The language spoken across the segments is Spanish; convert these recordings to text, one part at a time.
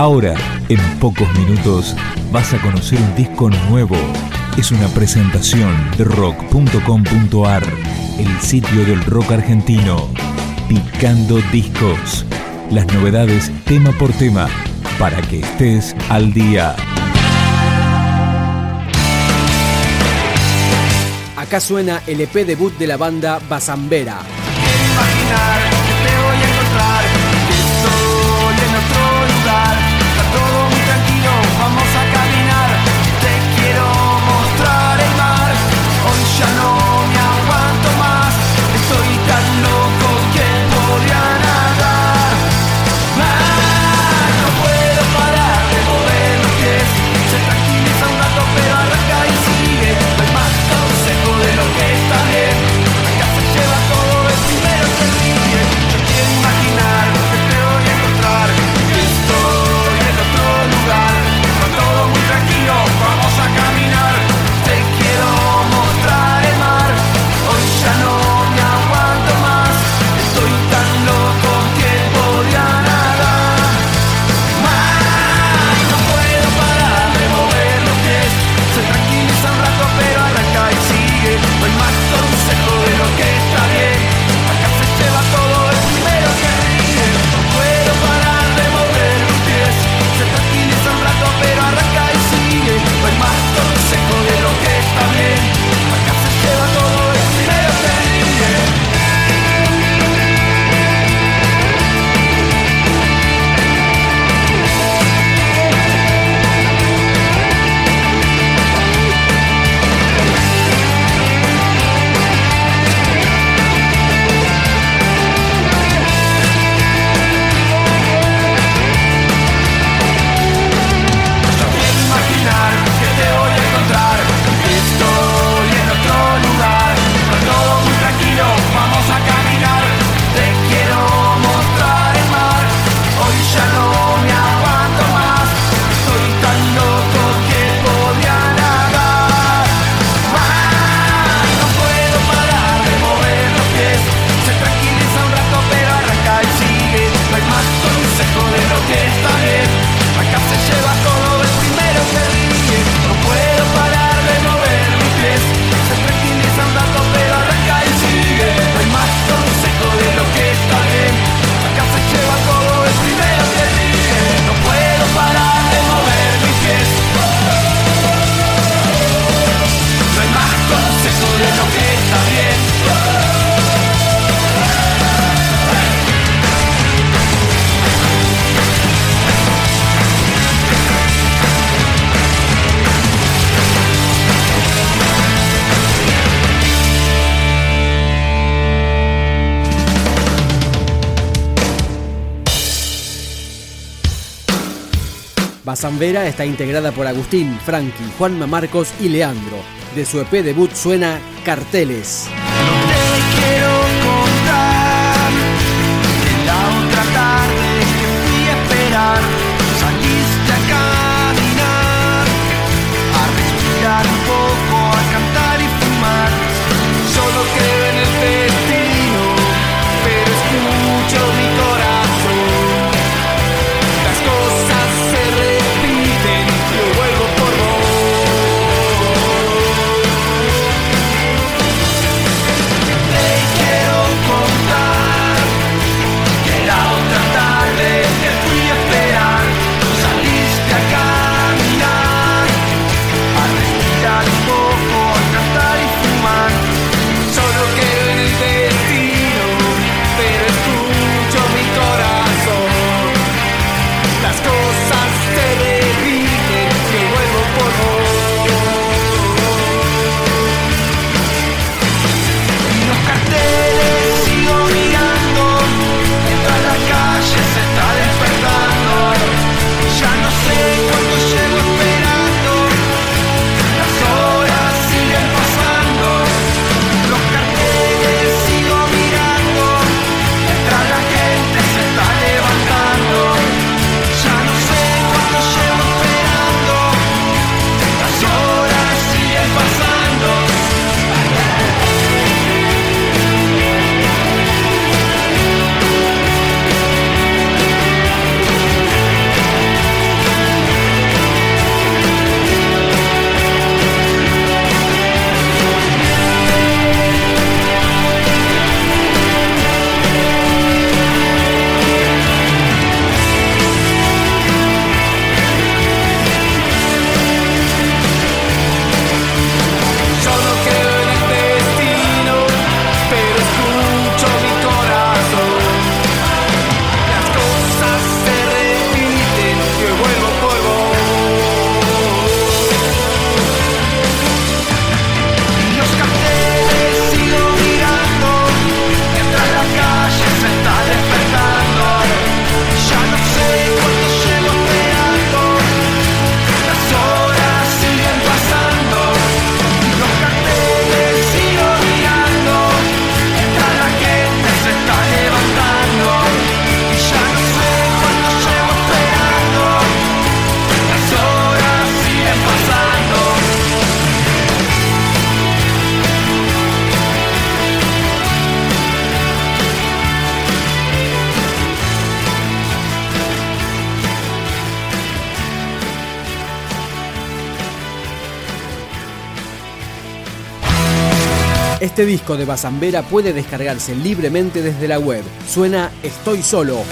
Ahora, en pocos minutos, vas a conocer un disco nuevo. Es una presentación de rock.com.ar, el sitio del rock argentino. Picando discos. Las novedades tema por tema, para que estés al día. Acá suena el EP debut de la banda Bazambera. Imaginar te voy a encontrar. Bazanvera está integrada por Agustín, Frankie, Juanma Marcos y Leandro. De su EP debut suena Carteles. Este disco de Bazambera puede descargarse libremente desde la web. Suena Estoy Solo.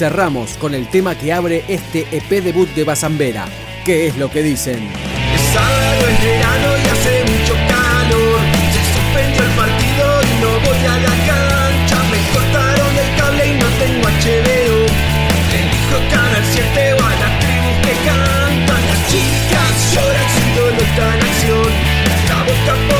cerramos con el tema que abre este EP debut de Basambera, que es lo que dicen. Es algo, es verano y hace mucho calor, se suspendió el partido y no voy a la cancha, me cortaron el cable y no tengo HBO, le dijo Canal 7 o a las tribus que cantan, las chicas lloran su dolor tan acción, la boca por